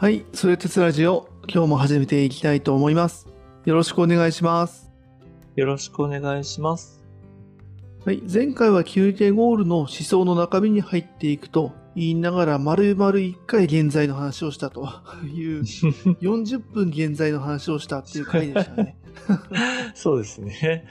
はい、それ鉄ラジオ、今日も始めていきたいと思います。よろしくお願いします。よろしくお願いします。はい、前回は休憩ゴールの思想の中身に入っていくと言いながら丸々1回現在の話をしたという 40分現在の話をしたっていう回でしたね。そうですね。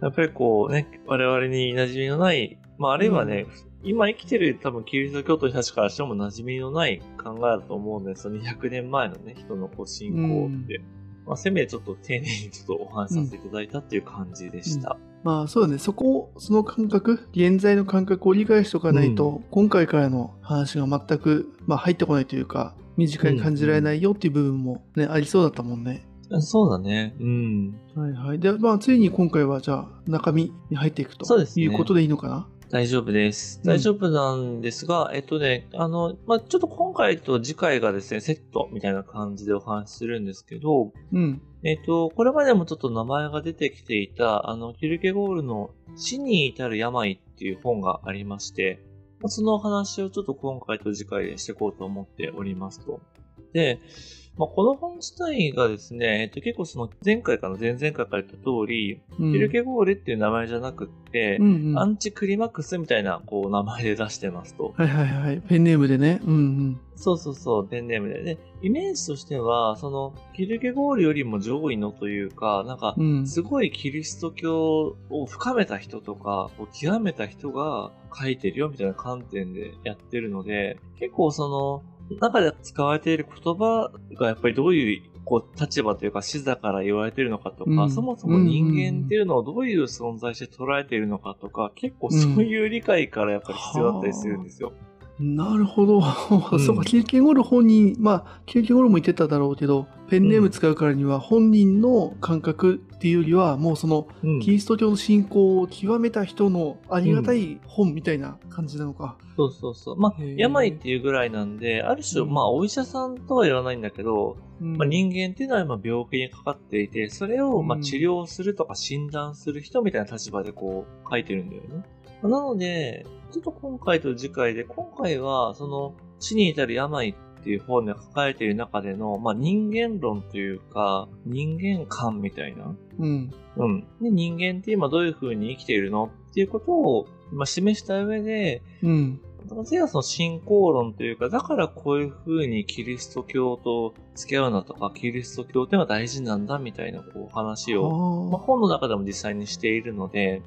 やっぱりこうね、我々に馴染みのない、まああるいはね、今生きてる多分キリスト教徒の人たちからしても馴染みのない考えだと思うんですその200年前のね、人のこう信仰って。まあせめてちょっと丁寧にちょっとお話しさせていただいたっていう感じでした。まあそうだね、そこを、その感覚、現在の感覚を理解しておかないと、今回からの話が全く、まあ、入ってこないというか、身近に感じられないよっていう部分もね、ありそうだったもんね。そうだね。うん。はいはい。で、まあ、ついに今回は、じゃあ、中身に入っていくとそうですねいうことでいいのかな？大丈夫です。うん大丈夫なんですが、えっとね、あの、まあ、ちょっと今回と次回がですね、セットみたいな感じでお話しするんですけど、うん。えっと、これまでもちょっと名前が出てきていた、あの、キルケゴールの死に至る病っていう本がありまして、まあそのお話をちょっと今回と次回でしていこうと思っておりますと。で、まあ、この本自体がですね、えっと、結構その前回かの前々回から言った通り、うんキルケゴールっていう名前じゃなくって、うんうん。アンチクリマックスみたいな、こう、名前で出してますと。はいはいはい。ペンネームでね。うんうん。そうそうそう、ペンネームで。で、イメージとしては、その、キルケゴールよりも上位のというか、なんかう、ん。すごいキリスト教を深めた人とか、極めた人が書いてるよみたいな観点でやってるので、結構その、中で使われている言葉がやっぱりどういうこう立場というか視座から言われているのかとか、うんそもそも人間っていうのをどういう存在して捉えているのかとか、結構そういう理解からやっぱり必要だったりするんですよ。なるほど。そうか、キルケゴール本人、まあ、キルケゴールも言ってただろうけど、ペンネーム使うからには本人の感覚っていうよりは、もうその、うんキリスト教の信仰を極めた人のありがたい本みたいな感じなのか。そうそうそう。まあ病っていうぐらいなんで、ある種、うんまあ、お医者さんとは言わないんだけど、うんまあ、人間っていうのは今病気にかかっていて、それをまあうん治療するとか診断する人みたいな立場でこう書いてるんだよね。なので、ちょっと今回と次回で、今回はその死に至る病っていう本で書かれている中での、まあ、人間論というか、人間観みたいな。うん。うん。で、人間って今どういう風に生きているのっていうことを、まあ、示した上で、うん。例えばその信仰論というか、だからこういう風にキリスト教と付き合うのとか、キリスト教っていうのは大事なんだみたいなこう話を、まあ、は本の中でも実際にしているので、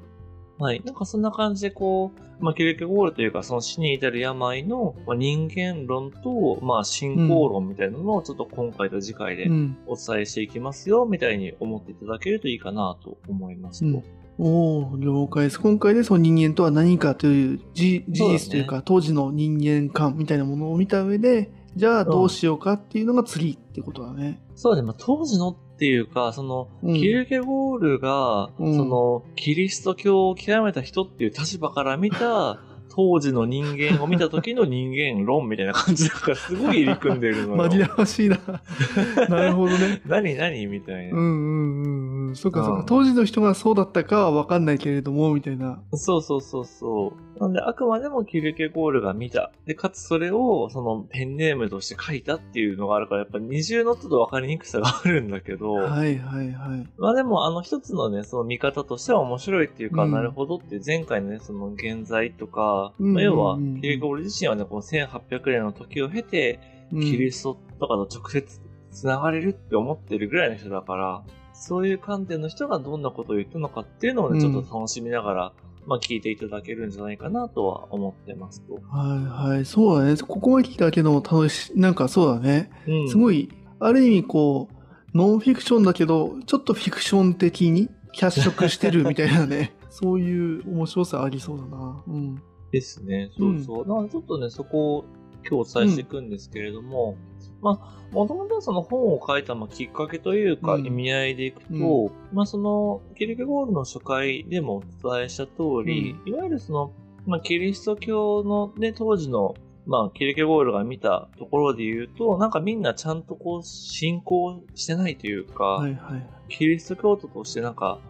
はい。なんかそんな感じでこう、まあ、キルケゴールというか、その死に至る病のまあ人間論と、まあ、信仰論みたいなのをちょっと今回と次回で。お伝えしていきますよ、みたいに思っていただけるといいかなと思いますと。うんおお了解です。今回でその人間とは何かという事実というか、当時の人間観みたいなものを見た上で、じゃあどうしようかっていうのが次ってことだね。そうだね、まあ、当時のっていうか、その、うん。キルケゴールが、うん。その、キリスト教を極めた人っていう立場から見た、当時の人間を見た時の人間論みたいな感じだから、すごい入り組んでるのよ。紛らわしいな。なるほどね。何何みたいな。うんうんうんうん。そっかそっか。うん当時の人がそうだったかは分かんないけれども、みたいな。そうそうそうそう。なんで、あくまでもキルケゴールが見た。で、かつそれを、その、ペンネームとして書いたっていうのがあるから、やっぱ二重のちょっと分かりにくさがあるんだけど、はいはいはい。まあでも、あの、一つのね、その見方としては面白いっていうか、うんなるほどって前回のね、その現在とか、うんまあ要はうんうんうん、キリゴール自身はね、この1800年の時を経て、うんキリストとかと直接繋がれるって思ってるぐらいの人だから、そういう観点の人がどんなことを言ったのかっていうのをね、うんちょっと楽しみながら、まあ聞いていただけるんじゃないかなとは思ってますと。はいはい。そうだね。ここまで聞いただけでも楽しい。なんかそうだね。うん。すごい、ある意味こう、ノンフィクションだけど、ちょっとフィクション的にキ色してるみたいなね。そういう面白さありそうだな。うん。ですね。そうそう。なのでちょっとね、そこを今日お伝えしていくんですけれども、まあ、もともとはその本を書いたまあきっかけというかうん意味合いでいくと、うまあその、キルケゴールの初回でもお伝えした通り、いわゆるその、まあキリスト教のね、当時の、まあキルケゴールが見たところで言うと、なんかみんなちゃんとこう信仰してないというか、はいはい。キリスト教徒としてなんか、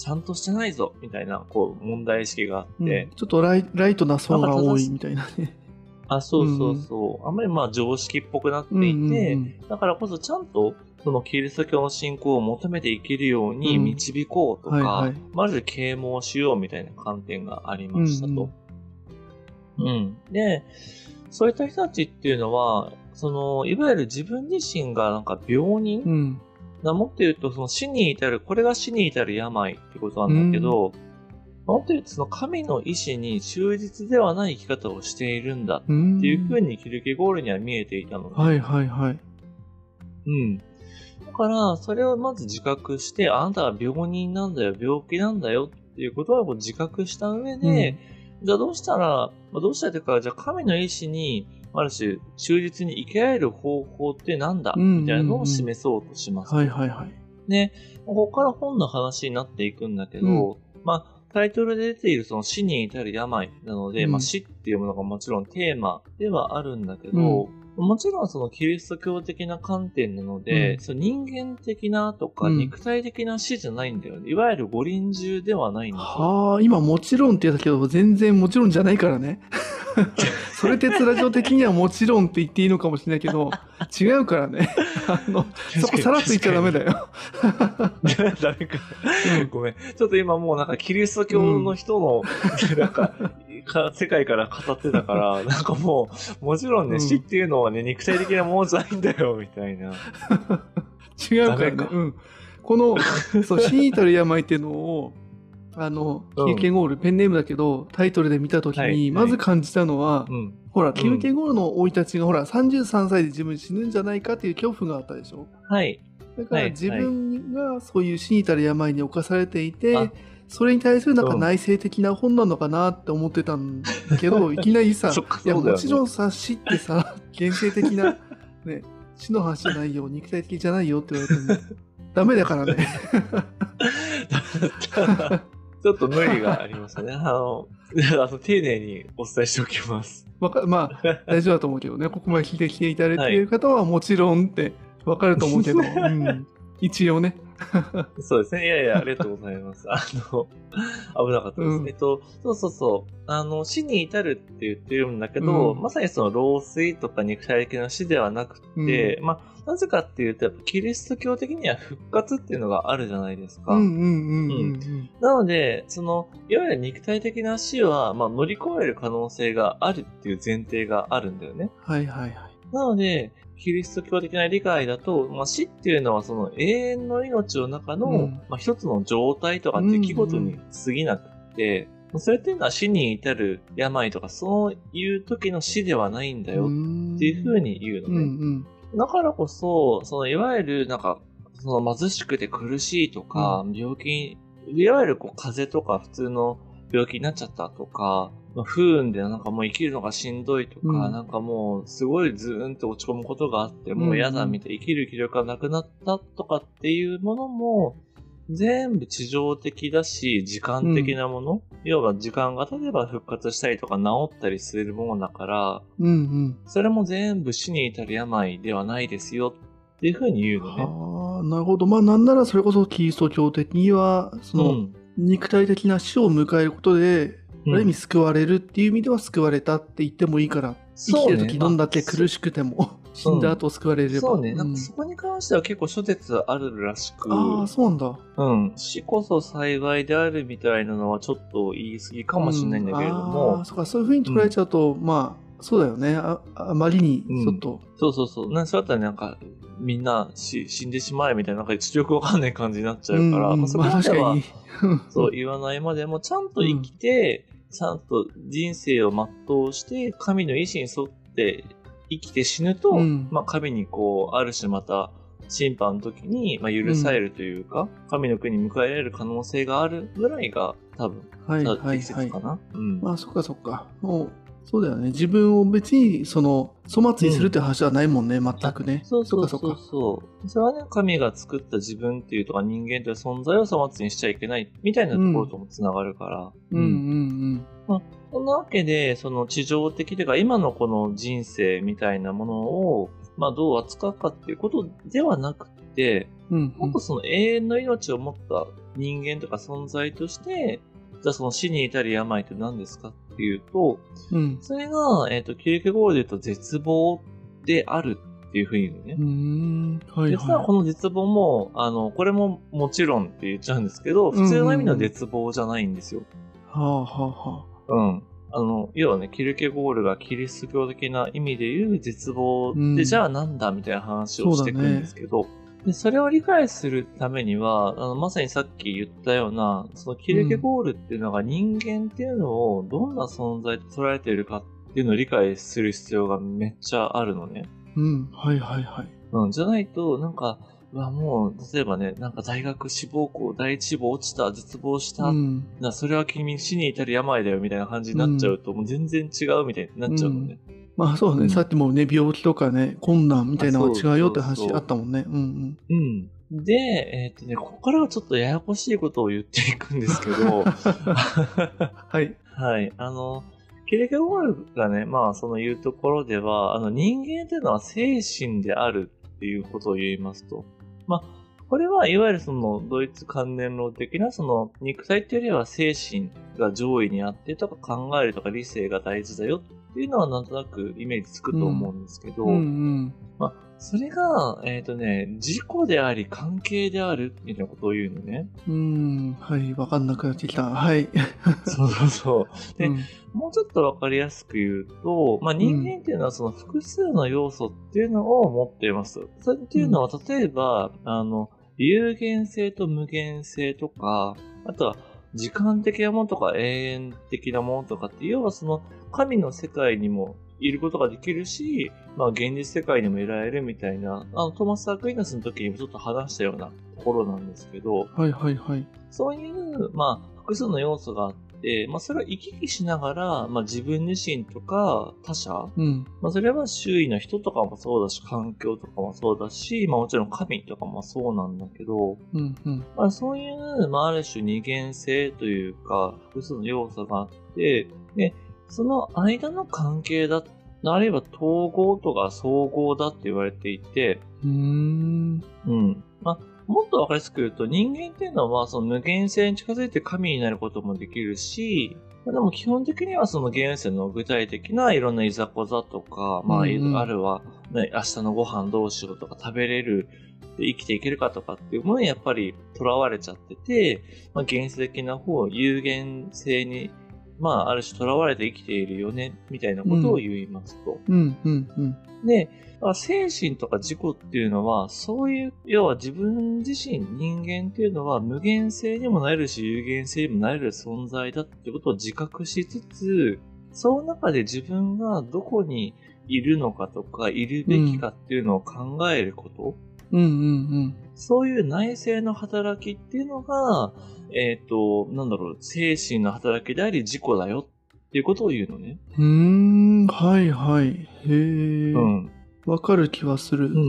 ちゃんとしてないぞ、みたいな、こう、問題意識があって、うんちょっとライライトな層が多いみたいなね。あ、そうそうそう。あんまりまあ常識っぽくなっていて、うんうんうんだからこそちゃんとそのキリスト教の信仰を求めていけるようにうん導こうとか、はいはいまず啓蒙しようみたいな観点がありましたと。うん、で、そういった人たちっていうのは、その、いわゆる自分自身がなんか病人、うん。なもっと言うと、その死に至る、これが死に至る病ってことなんだけど、もっと言うと、その神の意志に忠実ではない生き方をしているんだうん。っていうふうにキルケゴールには見えていたので、はいはいはい。うん。だから、それをまず自覚して、あなたは病人なんだよ、病気なんだよっていうことを自覚した上で、じゃあどうしたら、まあどうしたらというか、じゃあ神の意志に、ある種、忠実に生きられる方法ってなんだ、うんみたいなのを示そうとします。はいはいはい。ね、ここから本の話になっていくんだけど、うんまあ、タイトルで出ているその死に至る病なので、うんまあ死っていうものがもちろんテーマではあるんだけど、もちろんそのキリスト教的な観点なので、うんその人間的なとかうん肉体的な死じゃないんだよね。いわゆる五輪中ではないんだよ。はあ、今もちろんって言ったけど、全然もちろんじゃないからね。それ鉄ラジオ的にはもちろんって言っていいのかもしれないけど、違うからね。あの、そこさらっと言っちゃダメだよ。ダメか。ごめん。ちょっと今もうなんかキリスト教の人の、なんか、か世界から語ってたから、なんかもう、もちろんね、うん死っていうのはね、肉体的なものじゃないんだよ、みたいな。違うからね。うん。この、そう、死に至る病っていうのを、あの、うん。キューケンゴール、ペンネームだけど、タイトルで見たときに、はいまず感じたのは、うん。ほら、ん。キューケンゴールの生い立ちが、ほら、33歳で自分死ぬんじゃないかっていう恐怖があったでしょ？はい。だからはい自分がそういう死に至る病に侵されていて、あ。それに対するなんかうん。内省的な本なのかなって思ってたんだけど、いきなりさ、もちろんさ、死ってさ、現世的な、ね、死の話じゃないよ、肉体的じゃないよって言われても、ダメだからね。ちょっと無理がありますね。あの、あの丁寧にお伝えしておきます。わかまあ、大丈夫だと思うけどね、ここまで聞いてきていただいている方はもちろんってわかると思うけど、うん、一応ね。そうですね。いやいや、ありがとうございます。あの、危なかったです。うんえっと、そうそうそう。あの、死に至るって言ってるんだけど、うんまさにその老衰とか肉体的な死ではなくて、まあ、なぜかっていうと、やっぱキリスト教的には復活っていうのがあるじゃないですか。うんうんうんうんうん。なので、その、いわゆる肉体的な死は、まあ、乗り越える可能性があるっていう前提があるんだよね。はいはいはい。なので、キリスト教的な理解だと、まあ、死っていうのはその永遠の命の中の、うんまあ、一つの状態とか出来事に過ぎなくて、それっていうのは死に至る病とかそういう時の死ではないんだよっていうふうにに言うのね。うんうん。だからこそ、そのいわゆるなんか、その貧しくて苦しいとか、病気、いわゆるこう風邪とか普通の病気になっちゃったとか、まあ不運でなんかもう生きるのがしんどいとか、うんなんかもうすごいズーンって落ち込むことがあって、もう嫌だみたい、生きる気力がなくなったとかっていうものも、全部地上的だし、時間的なもの、要は時間が経てば復活したりとか治ったりするものだから、うんうん。それも全部死に至る病ではないですよっていうふうに言うのね。はあ、なるほど。まあ、なんならそれこそキリスト教的には、その、うん肉体的な死を迎えることで、うんある意味救われるっていう意味では救われたって言ってもいいから、生きてる時どんだけ苦しくても、死んだ後救われれば。そうね、なんん。かそこに関しては結構諸説あるらしく、ああ、そうなんだ。うん、死こそ幸いであるみたいなのはちょっと言い過ぎかもしれないんだけれどうん。あそうか、そういうふうに捉えちゃうと、まあ、そうだよね。ああまりに、ちょっと、そうそうそう、なんそうだったらなんか、みんな死死んでしまえみたいな、なんか実力わかんない感じになっちゃうから、うんまあ、そこまでは。そう言わないまでも、ちゃんと生きて、ちゃんと人生を全うして、神の意志に沿って生きて死ぬと、うんまあ神にこう、ある種また、審判の時に、まあ、許されるというか、神の国に迎えられる可能性があるぐらいが、多分、はいはい適はい切か。な。うん。まあ、そっかそっか。もう、そうだよね。自分を別に、その、粗末にするって話はないもんね、全くね。そうそうそうそう。それはね、神が作った自分っていうとか人間という存在を粗末にしちゃいけないみたいなところともつながるから。うんうんそんなわけで、その地上的というか、今のこの人生みたいなものを、まあどう扱うかっていうことではなくて、うん。うんもっとその永遠の命を持った人間とか存在として、じゃあその死に至る病って何ですかっていうと、うん。それが、えっ、と、キルケゴールで言うと絶望であるっていうふうに言うのねうー。ん。はい実ははこの絶望も、あの、これももちろんって言っちゃうんですけど、普通の意味の絶望じゃないんですよ。い。はあはあはあ。うん。あの、要はね、キルケゴールがキリスト教的な意味で言う絶望って、うんじゃあなんだみたいな話をしていくんですけど、でそれを理解するためには、あのまさにさっき言ったような、そのキルケゴールっていうのが人間っていうのをどんな存在と捉えているかっていうのを理解する必要がめっちゃあるのね。うん。はいはいはい。うん、じゃないと、なんか、うわ、もう、例えばね、なんか大学志望校、第一志望落ちた、絶望した、うん。な、それは君死に至る病だよ、みたいな感じになっちゃうと、もう全然違うみたいになっちゃうのね。まあそうね、うんさっきもね、病気とかね、困難みたいなのが違うよって話あそうそうそうあったもんね。うんうん。で、えっ、とね、ここからはちょっとややこしいことを言っていくんですけど、はい。はい。あの、キレケゴールがね、まあ、その言うところでは、あの、人間っていうのは精神であるっていうことを言いますと。まあ、これはいわゆるその、ドイツ関連論的な、その、肉体っていうよりは精神が上位にあってとか考えるとか理性が大事だよっていうのはなんとなくイメージつくと思うんですけど、うんうん。まあ、それが、えっ、とね、自己であり関係であるみたいなことを言うのね。うん。はい。わかんなくなってきた。はい。そうそうそう。でうんもうちょっとわかりやすく言うと、まあ、人間っていうのはその複数の要素っていうのを持っています。それっていうのは、例えば、あの、有限性と無限性とか、あとは時間的なものとか永遠的なものとかって、要はその神の世界にもいることができるし、まあ現実世界にもいられるみたいな、あのトーマス・アクイナスの時にもちょっと話したようなところなんですけど、はいはいはい。そういう、まあ、複数の要素があって、まあ、それを行き来しながら、まあ、自分自身とか他者、うん。まあ、それは周囲の人とかもそうだし、環境とかもそうだし、まあ、もちろん神とかもそうなんだけど、うんうん。まあ、そういう、まあ、ある種二元性というか、複数の要素があって、で、その間の関係だ、あるいは統合とか総合だって言われていて、うーん。うん。まあ、もっとわかりやすく言うと、人間っていうのは、その無限性に近づいて神になることもできるし、まあでも基本的にはその現世の具体的ないろんないざこざとか、まあ、うんうんあるは、ね、明日のご飯どうしようとか食べれる、で生きていけるかとかっていうものにやっぱり囚われちゃってて、まあ、現世的な方、有限性に、まあ、ある種囚われて生きているよね、みたいなことを言いますと。うんうんうん。で、まあ精神とか自己っていうのは、そういう、要は自分自身、人間っていうのは無限性にもなれるし、有限性にもなれる存在だってことを自覚しつつ、その中で自分がどこにいるのかとか、いるべきかっていうのを考えること、うんうんそういう内省の働きっていうのが、えっ、と、なんだろう、精神の働きであり自己だよっていうことを言うのね。うん。うーん。はいはい。へえ。うん。わかる気はする。うんう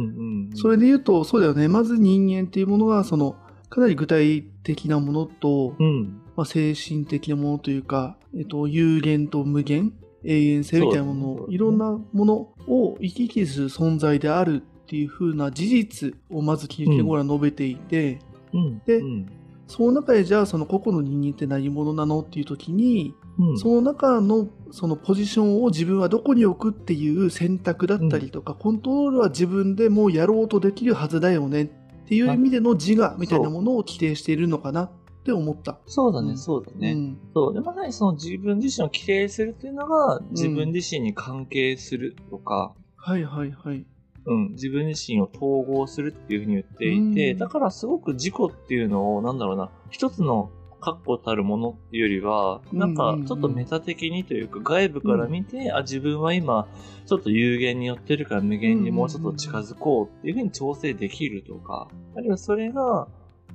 ん。それで言うと、そうだよね。まず人間っていうものは、その、かなり具体的なものと、うん。まあ、精神的なものというか、えっと、有限と無限、永遠性みたいなものねいろんなものを行き来する存在であるっていう風な事実をまずキリケゴーラは述べていて、うん。でうん。その中でじゃあその個々の人間って何者なのっていう時に、うんその中のそのポジションを自分はどこに置くっていう選択だったりとか、コントロールは自分でもうやろうとできるはずだよねっていう意味での自我みたいなものを規定しているのかなって思った。そうだね、うんそうだね。うんそう。で、まさにその自分自身を規定するっていうのが、自分自身に関係するとか、はいはいはい。うん、自分自身を統合するっていうふうに言っていて、うん。だからすごく自己っていうのを、なんだろうな、一つの確固たるものっていうよりは、なんかうん。うんうんちょっとメタ的にというか、外部から見て、あ、自分は今、ちょっと有限に寄ってるから無限にもうちょっと近づこうっていうふうに調整できるとか、あるいはそれが、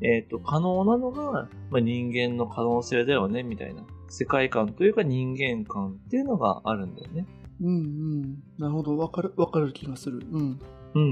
えっ、と、可能なのが、まあ、人間の可能性だよね、みたいな。世界観というか人間観っていうのがあるんだよね。うんうん。なるほど。わかる、わかる気がする。うん。うんうん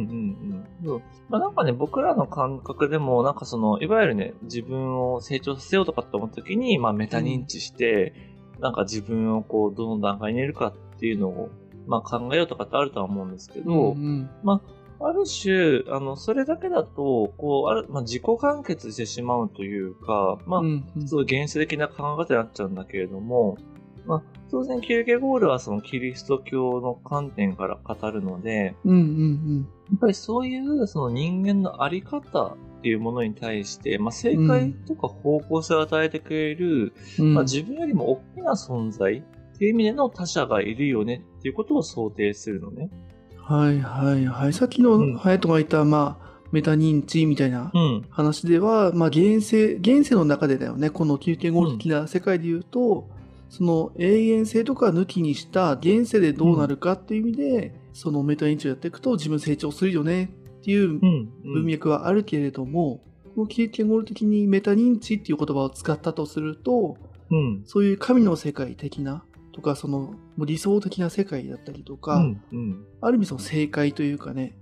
うん。そう。まあなんかね、僕らの感覚でも、なんかその、いわゆるね、自分を成長させようとかって思った時に、まあメタ認知して、なんか自分をこう、どの段階にいるかっていうのを、まあ考えようとかってあるとは思うんですけど、うんまあ、ある種、あの、それだけだと、こう、ある、まあ、自己完結してしまうというか、まあ、うんうんすごい原始的な考え方になっちゃうんだけれども、まあ、当然、キルケゴールはそのキリスト教の観点から語るので、うんうんやっぱりそういうその人間のあり方っていうものに対して、まあ、正解とか方向性を与えてくれる、うん。うんまあ、自分よりも大きな存在っていう意味での他者がいるよねっていうことを想定するのね。はいはいはい。さっきのうんハヤトが言った、まあ、メタ認知みたいなうん。話では、まあ、現世、現世の中でだよね。この9.5的な世界で言うと、その永遠性とか抜きにした現世でどうなるかっていう意味で、そのメタ認知をやっていくと自分成長するよねっていううん。文脈はあるけれども、この9.5的にメタ認知っていう言葉を使ったとすると、うん。そういう神の世界的なとか、その理想的な世界だったりとか、うん。うん。ある意味その正解というかね、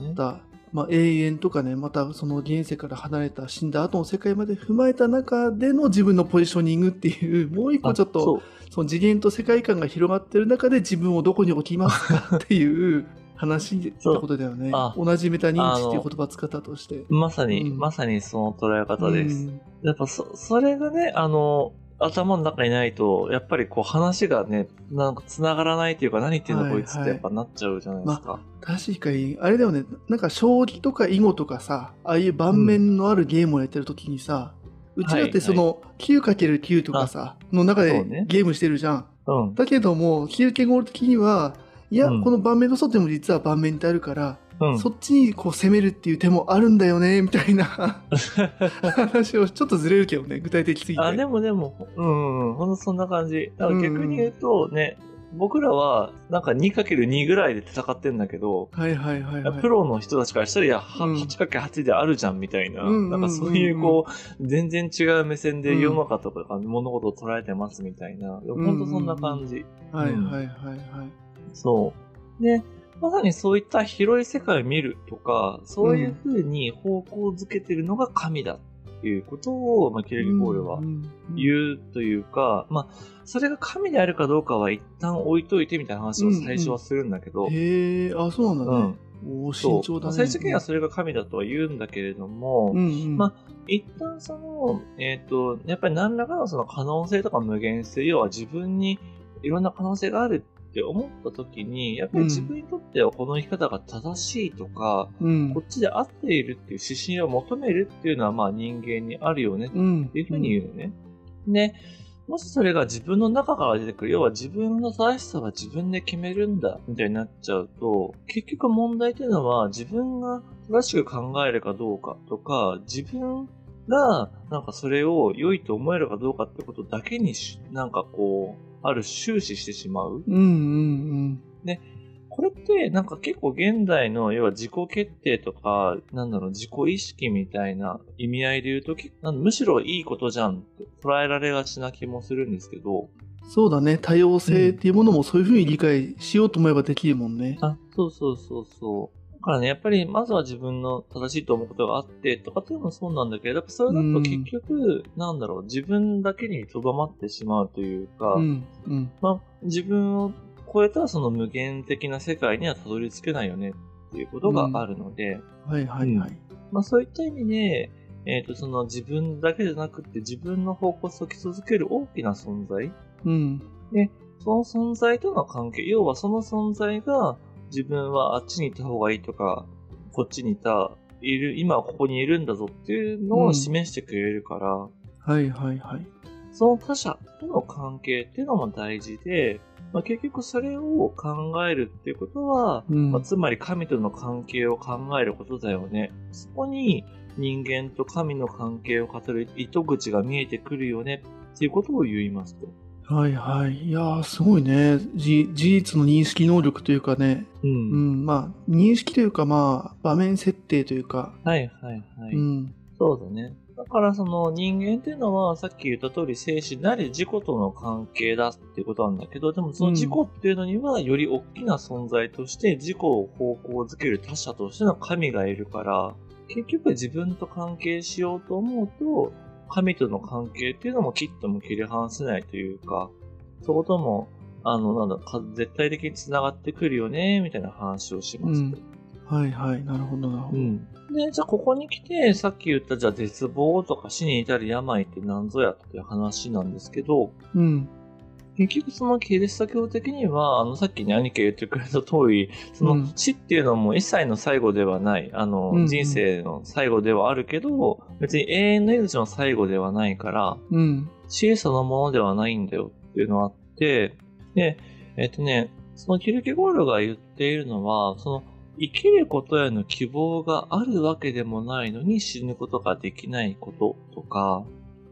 ね。った、まあ、永遠とかね、またその現世から離れた死んだ後の世界まで踏まえた中での自分のポジショニングっていう、もう一個ちょっと、その次元と世界観が広がってる中で自分をどこに置きますかっていう 話ってことだよねあ。同じメタ認知っていう言葉を使ったとして。まさに、うんまさにその捉え方です。うんやっぱそ、それがね、あの、頭の中にないと、やっぱりこう話がね、なんか繋がらないというか、何言ってんのはいこいつってやっぱなっちゃうじゃないですか。確かに、あれだよね、なんか将棋とか囲碁とかさ、ああいう盤面のあるゲームをやってる時にさ、うちだってその 9×9 とかさ、の中でそうねゲームしてるじゃん。うん。だけども、9件ゴール的には、いや、うんこの盤面の外でも実は盤面ってあるから、うん。そっちにこう攻めるっていう手もあるんだよね、みたいな話をちょっとずれるけどね、具体的すぎて。あ、でもでも、うん、うん、ほんとそんな感じ。だから逆に言うとね、僕らはなんか 2×2 ぐらいで戦ってんだけど、はいはいはいはい。プロの人たちからしたら、いや、はうん 8×8 であるじゃんみたいな、うんうんうんうんなんかそういうこう、全然違う目線で世の中とか物事を捉えてますみたいな、でも本当そんな感じ。はいはいはいはい。そう。で、まさにそういった広い世界を見るとか、そういう風に方向づけてるのが神だっていうことを、まあ、キルギボールはうんうん言うというか、まあ、それが神であるかどうかは一旦置いといてみたいな話を最初はするんだけど、へえ、あ、そうなんだねうん。おーそう慎重だね。最終的にはそれが神だとは言うんだけれども、うんうん。ま一旦その、えっ、と、やっぱり何らかのその可能性とか無限性、要は自分にいろんな可能性があるって思った時に、やっぱり自分にとってはこの生き方が正しいとか、うんこっちで合っているっていう指針を求めるっていうのはまあ人間にあるよねっうん。ていうふうに言うのね。で、もしそれが自分の中から出てくる、要は自分の正しさは自分で決めるんだ、みたいになっちゃうと、結局問題っていうのは自分が正しく考えるかどうかとか、自分がなんかそれを良いと思えるかどうかってことだけにし、なんかこう、ある終始してしまう。うんうんこれってなんか結構現代の要は自己決定とか、なんだろう、自己意識みたいな意味合いで言うと、むしろいいことじゃんって捉えられがちな気もするんですけど、うん。そうだね。多様性っていうものもそういうふうに理解しようと思えばできるもんね。あ、そうそうそうそう。だからね、やっぱりまずは自分の正しいと思うことがあってとかっていうのもそうなんだけど、やっぱそれだと結局、なんだろう、自分だけにとどまってしまうというか、うんうん。まあ、自分を超えたその無限的な世界にはたどり着けないよねっていうことがあるので、はいはいはい。まあそういった意味で、えっ、と、その自分だけじゃなくて自分の方向性をき続ける大きな存在、うん。その存在との関係、要はその存在が自分はあっちに行った方がいいとか、こっちにいた、いる、今はここにいるんだぞっていうのを示してくれるから、はいはいはい。その他者との関係っていうのも大事で、まあ、結局それを考えるっていうことは、うんまあ、つまり神との関係を考えることだよね。そこに人間と神の関係を語る糸口が見えてくるよねっていうことを言いますと。はいはい。いやー、すごいね。じ事実の認識能力というかね。う。うんん、まあ、認識というか、まあ、場面設定というか。はいはいはい。うん。そうだね。だからその人間っていうのはさっき言った通り生死なり自己との関係だっていうことなんだけど、でもその自己っていうのにはより大きな存在として自己を方向づける他者としての神がいるから、結局自分と関係しようと思うと、神との関係っていうのも切っても切り離せないというか、そことも、あの、なんだ、か絶対的に繋がってくるよね、みたいな話をしますと。はいはい。なるほどなるほど。うん。で、じゃあここに来て、さっき言ったじゃあ絶望とか死に至る病って何ぞやっていう話なんですけど、うん。結局そのキリスト教的には、あの、さっきね、兄貴が言ってくれた通り、そのうん死っていうのも一切の最後ではない、あの、うんうん人生の最後ではあるけど、別に永遠の命の最後ではないから、うん。死そのものではないんだよっていうのがあって、で、えっとね、そのキルケゴールが言っているのは、その生きることへの希望があるわけでもないのに死ぬことができないこととか、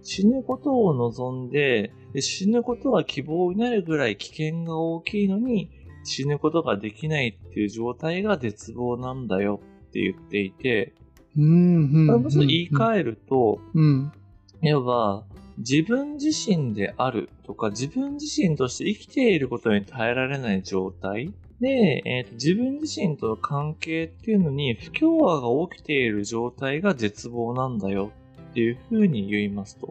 死ぬことを望んで、で死ぬことは希望になるぐらい危険が大きいのに死ぬことができないっていう状態が絶望なんだよって言っていて、うん。うん。言い換えると、うん。要は、自分自身であるとか、自分自身として生きていることに耐えられない状態で、えーと自分自身との関係っていうのに不協和が起きている状態が絶望なんだよっていうふうに言いますと。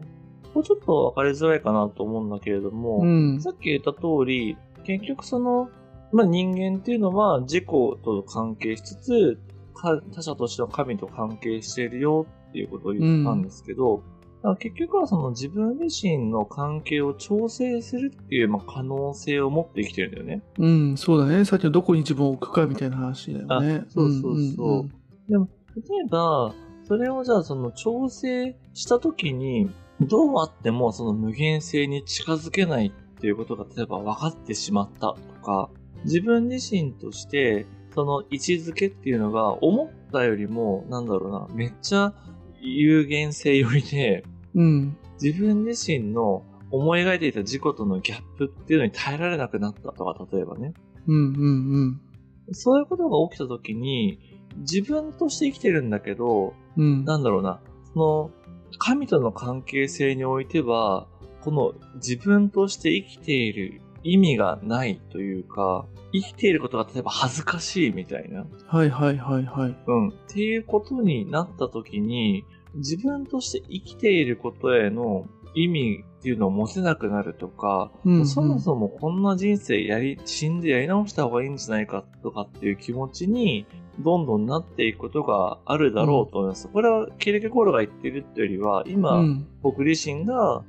これちょっとわかりづらいかなと思うんだけれども、うん。さっき言った通り、結局その、まあ、人間っていうのは自己と関係しつつ、か他者としての神と関係しているよっていうことを言ったんですけど、だから結局はその自分自身の関係を調整するっていうまあ可能性を持って生きてるんだよね。うん。そうだね。さっきのどこに自分を置くかみたいな話だよね。あそうそうそうでも、例えば、それをじゃあその調整した時に、どうあってもその無限性に近づけないっていうことが例えば分かってしまったとか、自分自身としてその位置づけっていうのが思ったよりも、なんだろうな、めっちゃ有限性よりで、うん。自分自身の思い描いていた自己とのギャップっていうのに耐えられなくなったとか、例えばね。うん。うん。うん。そういうことが起きた時に、自分として生きてるんだけど、うん。なんだろうな、その、神との関係性においては、この自分として生きている意味がないというか、生きていることが例えば恥ずかしいみたいな、はいはいはいはい。うん、っていうことになった時に、自分として生きていることへの意味っていうのを持てなくなるとか、うんうんそもそもこんな人生やり、死んでやり直した方がいいんじゃないかとかっていう気持ちに、どんどんなっていくことがあるだろうと思います。これはケルケコールが言ってるっていうよりは、今、うん。僕自身が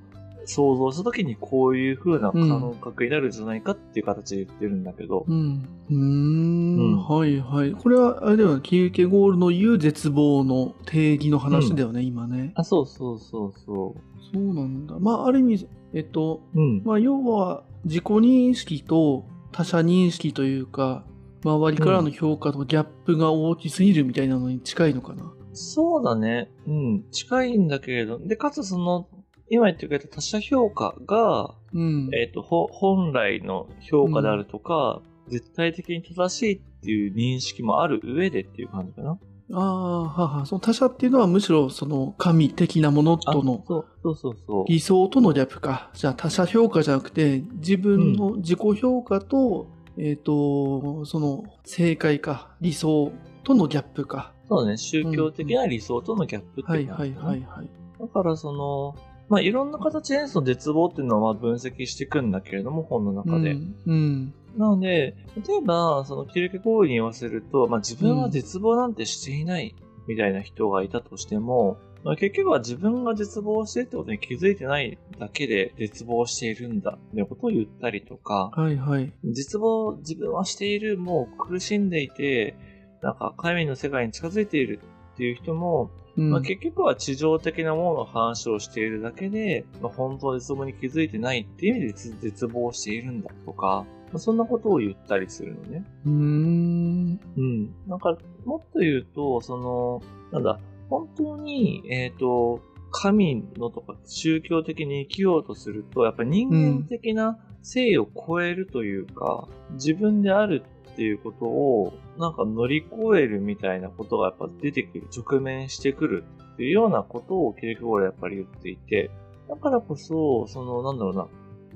想像した時にこういう風な感覚になるんじゃないかっていう形で言ってるんだけど、うん。うーん。うんはいはい。これは、あれだよね。キユケゴールの言う絶望の定義の話だよね、今ね。あ、そうそうそうそそうなんだ。まあ、ある意味、えっと、う。うん。まあ、要は、自己認識と他者認識というか、周りからの評価とギャップが大きすぎるみたいなのに近いのかな。そうだね。うん。近いんだけれど。で、かつその、今言ってくれた他者評価が、うん。えっ、と、ほ本来の評価であるとか、絶対的に正しいっていう認識もある上でっていう感じかな。ああ、はは。その他者っていうのはむしろその神的なものあとのそうそうそうそう。理想とのギャップか。じゃあ他者評価じゃなくて、自分の自己評価と、えっ、と、その正解か、理想とのギャップか。そうだね。宗教的な理想とのギャップってはいいうはい感じかなはいはい。だからその、まあ、いろんな形でその絶望っていうのはまあ分析していくんだけれども、本の中で。うん。うん。なので、例えば、そのキルケコールに言わせると、まあ、自分は絶望なんてしていないみたいな人がいたとしても、まあ、結局は自分が絶望してるってことに気づいてないだけで絶望しているんだってことを言ったりとか、はいはい。絶望自分はしている、もう苦しんでいて、なんか神の世界に近づいているっていう人も、うん。まあ、結局は地上的なものの話をしているだけで、まあ、本当に絶望に気づいてないっていう意味で絶絶望しているんだとか、まあ、そんなことを言ったりするのね。うーん。うん。なんか、もっと言うと、その、なんだ、本当に、えっ、と、神のとか宗教的に生きようとすると、やっぱり人間的な性を超えるというか、自分であるっていうことを、なんか乗り越えるみたいなことがやっぱ出てくる、直面してくるっていうようなことをケルケゴールはやっぱり言っていて、だからこそ、その、なんだろうな、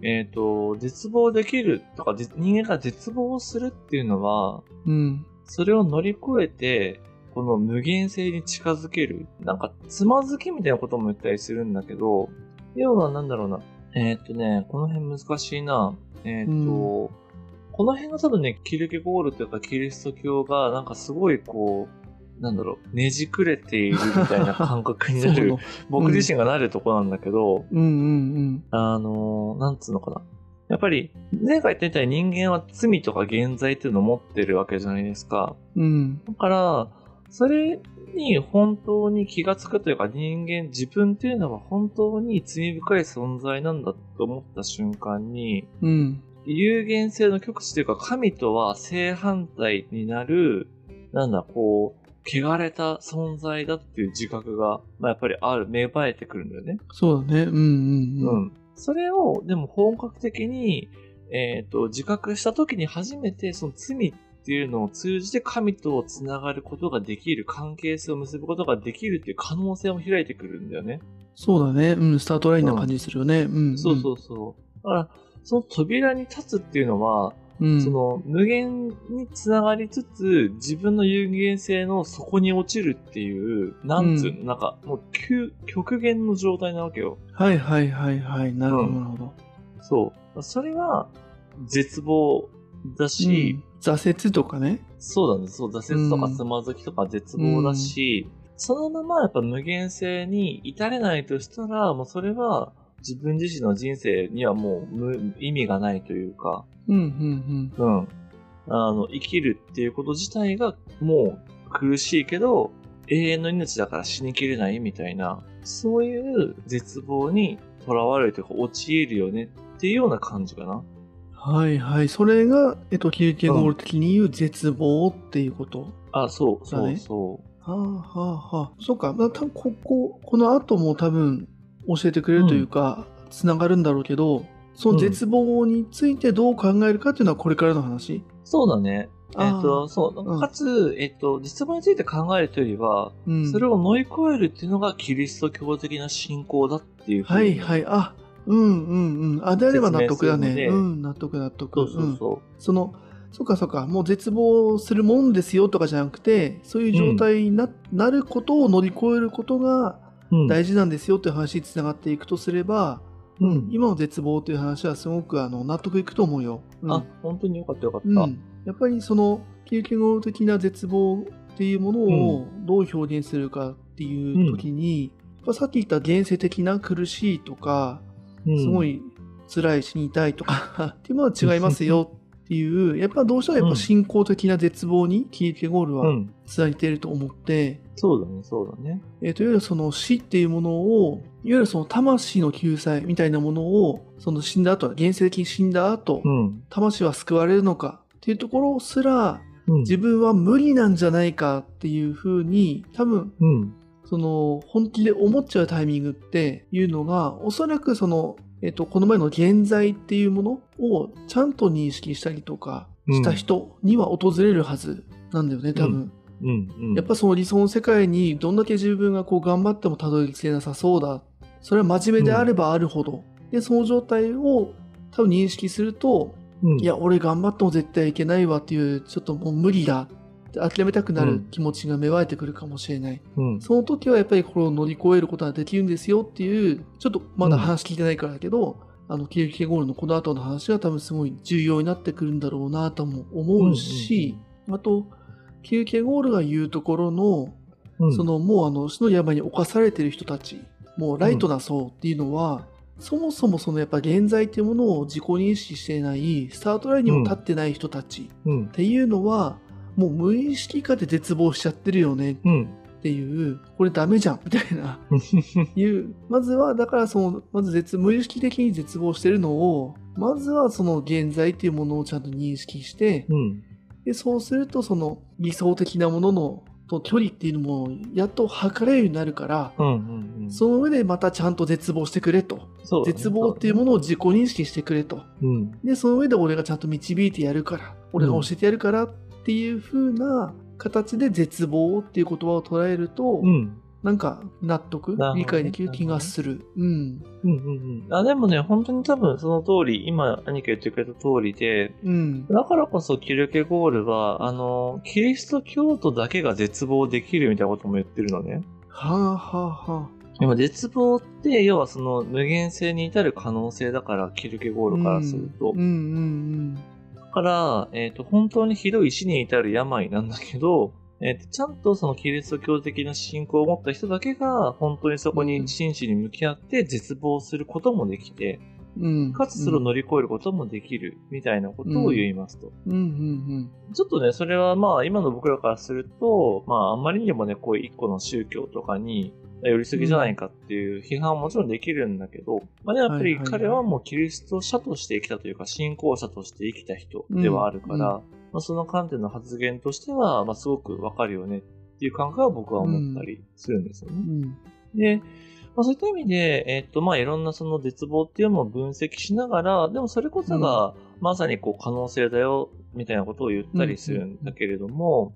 えっ、と、絶望できるとか、ぜ人間が絶望するっていうのは、うん。それを乗り越えて、この無限性に近づける。なんか、つまずきみたいなことも言ったりするんだけど、要はなんだろうな。えーっとね、この辺難しいな。えーっと、うんここの辺が多分ね、キルケゴールというかキリスト教が、なんかすごいこう、なんだろう、ねじくれているみたいな感覚になる 僕自身がなるとこなんだけど、うんうんあのーなんつうのかな。やっぱり、前回言ったみたいに人間は罪とか現在っていうのを持ってるわけじゃないですか。うん。うん。だから、それに本当に気がつくというか人間、自分っていうのは本当に罪深い存在なんだと思った瞬間に、うん。有限性の極致というか神とは正反対になる、なんだ、こう、汚れた存在だっていう自覚が、まあ、やっぱりある、芽生えてくるんだよね。そうだね。うんうんううん。ん。それを、でも本格的に、えっ、と、自覚した時に初めて、その罪っていうのを通じて神とつながることができる、関係性を結ぶことができるっていう可能性も開いてくるんだよね。そうだね。うん。スタートラインな感じするよね。うん。そうそうそう。だから、その扉に立つっていうのは、うん。その無限につながりつつ、自分の有限性の底に落ちるっていう、なんつうの、なんか、もう極、極限の状態なわけよ。はいはいはいはい。なるほどうんなるほど。そう。それが、絶望だうし、ん挫折とかね。そうだね、そう、挫折とかうんつまずきとか絶望だし、そのままやっぱ無限性に至れないとしたら、もうそれは自分自身の人生にはもう無意味がないというか、うんうんうん。あの、生きるっていうこと自体がもう苦しいけど、永遠の命だから死にきれないみたいな、そういう絶望に囚われるというか陥るよねっていうような感じかな。はいはい。それが、えっと、キルケゴール的に言う絶望っていうこと？あ、そう、そう、そう。はあはあはあ。そうか。まあ、多分ここ、この後も多分教えてくれるというか、つながるんだろうけど、その絶望についてどう考えるかっていうのはこれからの話。そうだね。えっ、と、そうう。んかつ、えっ、と、実望について考えるというよりは、うん。それを乗り越えるっていうのがキリスト教的な信仰だっていうはいはい。あ、うんうんうん。あ、であれば納得だね。うん、納得納得。そうそうそその、そうかそうか、もう絶望するもんですよとかじゃなくて、そういう状態にな,、なることを乗り越えることがう。うん。大事なんですよという話につながっていくとすれば、うん。今の絶望という話はすごくあの納得いくと思うよ。うんあ、本当によかったよかった。うん、やっぱりその経験語的な絶望っていうものをどう表現するかっていう時に、やっぱさっき言った現世的な苦しいとか、うんすご。い辛い死にたいとか っていうのは違いますよっていう、やっぱどうしてもやっぱ信仰的な絶望にキーケゴールはうん。つなげていると思って、そうだね、そうだね。えーといわゆるその死っていうものを、いわゆるその魂の救済みたいなものを、その死んだ後、現世的に死んだ後、うん。魂は救われるのかっていうところすら、うん。自分は無理なんじゃないかっていうふうに、多分、うん。その、本気で思っちゃうタイミングっていうのが、おそらくその、えっと、この前の現在っていうものをちゃんと認識したりとかした人には訪れるはずなんだよね、多分。うん。うん。やっぱその理想の世界にどんだけ自分がこう頑張ってもたどり着けなさそうだ。それは真面目であればあるほど。で、その状態を多分認識すると、うん、いや、俺頑張っても絶対いけないわっていう、ちょっともう無理だ諦めたくなる気持ちが芽生えてくるかもしれない。うん。その時はやっぱりこれを乗り越えることができるんですよっていう、ちょっとまだ話聞いてないからだけど、あの、キルケゴールのこの後の話は多分すごい重要になってくるんだろうなとも思うし、あと、キルケゴールが言うところの、うん、そのもうあの死の山に侵されてる人たち、もうライトな層っていうのは、そもそもそのやっぱ現在っていうものを自己認識していない、スタートラインにも立ってない人たちうんっ。ていうのは、もう無意識化で絶望しちゃってるよねうん。っていう、これダメじゃんみたいな、いう、まずはだからその、まず絶無意識的に絶望してるのを、まずはその現在っていうものをちゃんと認識して、うん。で、そうすると、その理想的なもののと距離っていうのも、やっと測れるようになるから、うん。うん。うん。その上でまたちゃんと絶望してくれと。ね絶望っていうものを自己認識してくれと。うん。で、その上で俺がちゃんと導いてやるから、俺が教えてやるからっていう風な形で絶望っていう言葉を捉えると、うん。なんか納得、ね理解できる気がする。うん。うんうんうん。あ、でもね、本当に多分その通り、今、兄貴が言ってくれた通りで、うん。だからこそキルケゴールは、あの、キリスト教徒だけが絶望できるみたいなことも言ってるのね。はあはあはでも絶望って、要はその無限性に至る可能性だから、キルケゴあ。ールからすると。うんうんから、えっ、と、本当にひどい死に至る病なんだけど、えっ、と、ちゃんとそのキリスト教的な信仰を持った人だけが、本当にそこに真摯に向き合って絶望することもできて、うん。かつそれを乗り越えることもできる、みたいなことを言いますと。ちょっとね、それはまあ、今の僕らからすると、まあ、あんまりにもね、こういう一個の宗教とかに、寄りすぎじゃないかっていう批判はもちろんできるんだけど、まあね、やっぱり彼はもうキリスト者として生きたというか、信仰者として生きた人ではあるから、うんまあ、その観点の発言としては、まあ、すごくわかるよねっていう感覚は僕は思ったりするんですよね。うん。うん。で、まあ、そういった意味で、えっと、まあ、いろんなその絶望っていうのを分析しながら、でもそれこそが、まさにこう可能性だよ、みたいなことを言ったりするんだけれども、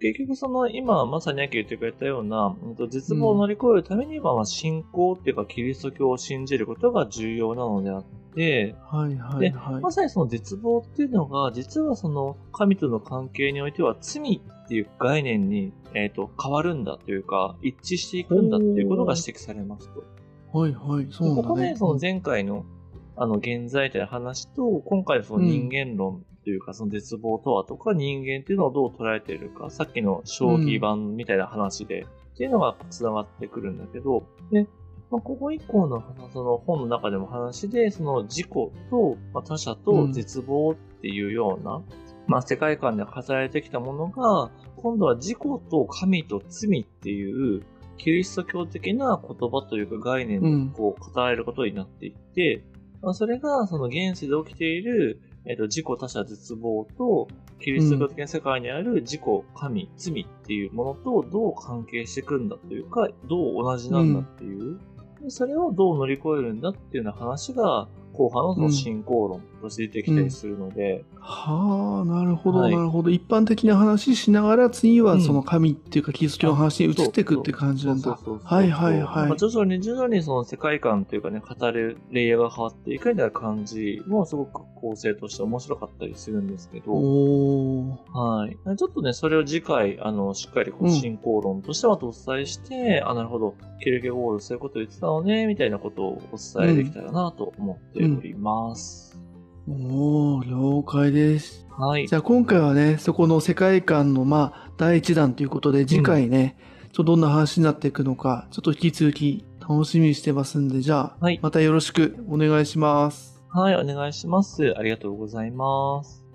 結局その今まさに秋言ってくれたような、絶望を乗り越えるためには、まあ信仰っていうかキリスト教を信じることが重要なのであって、はいはいではい。まさにその絶望っていうのが、実はその神との関係においては罪っていう概念に、えっと変わるんだというか、一致していくんだっていうことが指摘されますと。はいはい。そうなんだね。ここね、その前回の、あの、現在という話と、今回のその人間論というか、その絶望とはとか、人間っていうのをどう捉えているか、さっきの将棋盤みたいな話で、っていうのが繋がってくるんだけど、で、まあ、ここ以降の話その本の中でも話で、その自己と、まあ、他者と絶望っていうような、まあ、世界観で語られてきたものが、今度は自己と神と罪っていう、キリスト教的な言葉というか概念うんでこう語られることになっていって、まあ、それがその現世で起きている、えっと自己他者絶望と、キリスト教的な世界にある自己、神、罪っていうものとどう関係していくんだというか、どう同じなんだっていう、でそれをどう乗り越えるんだっていうような話が、後半のその信仰論として出てきたりするので、はあ、なるほど、はいなるほど。一般的な話しながら、次はうんその神っていうか、キリスト教の話に移っていくって感じなんだ。はいはいはいまあ徐々に徐々にその世界観というかね、語るレイヤーが変わっていくみたいな感じもすごく構成として面白かったりするんですけど。はい。ちょっとね、それを次回、あの、しっかりこううん進行論としてはお伝えして、あ、なるほど、ケルケゴールそういうこと言ってたのね、みたいなことをお伝えできたらなと思ってております。う、お、了解です。はい。じゃあ今回はね、そこの世界観の、まあ、第1弾ということで、次回ね、うん、ちょっとどんな話になっていくのか、ちょっと引き続き楽しみにしてますんで、じゃあ、はい、またよろしくお願いします。はい、お願いします。ありがとうございます。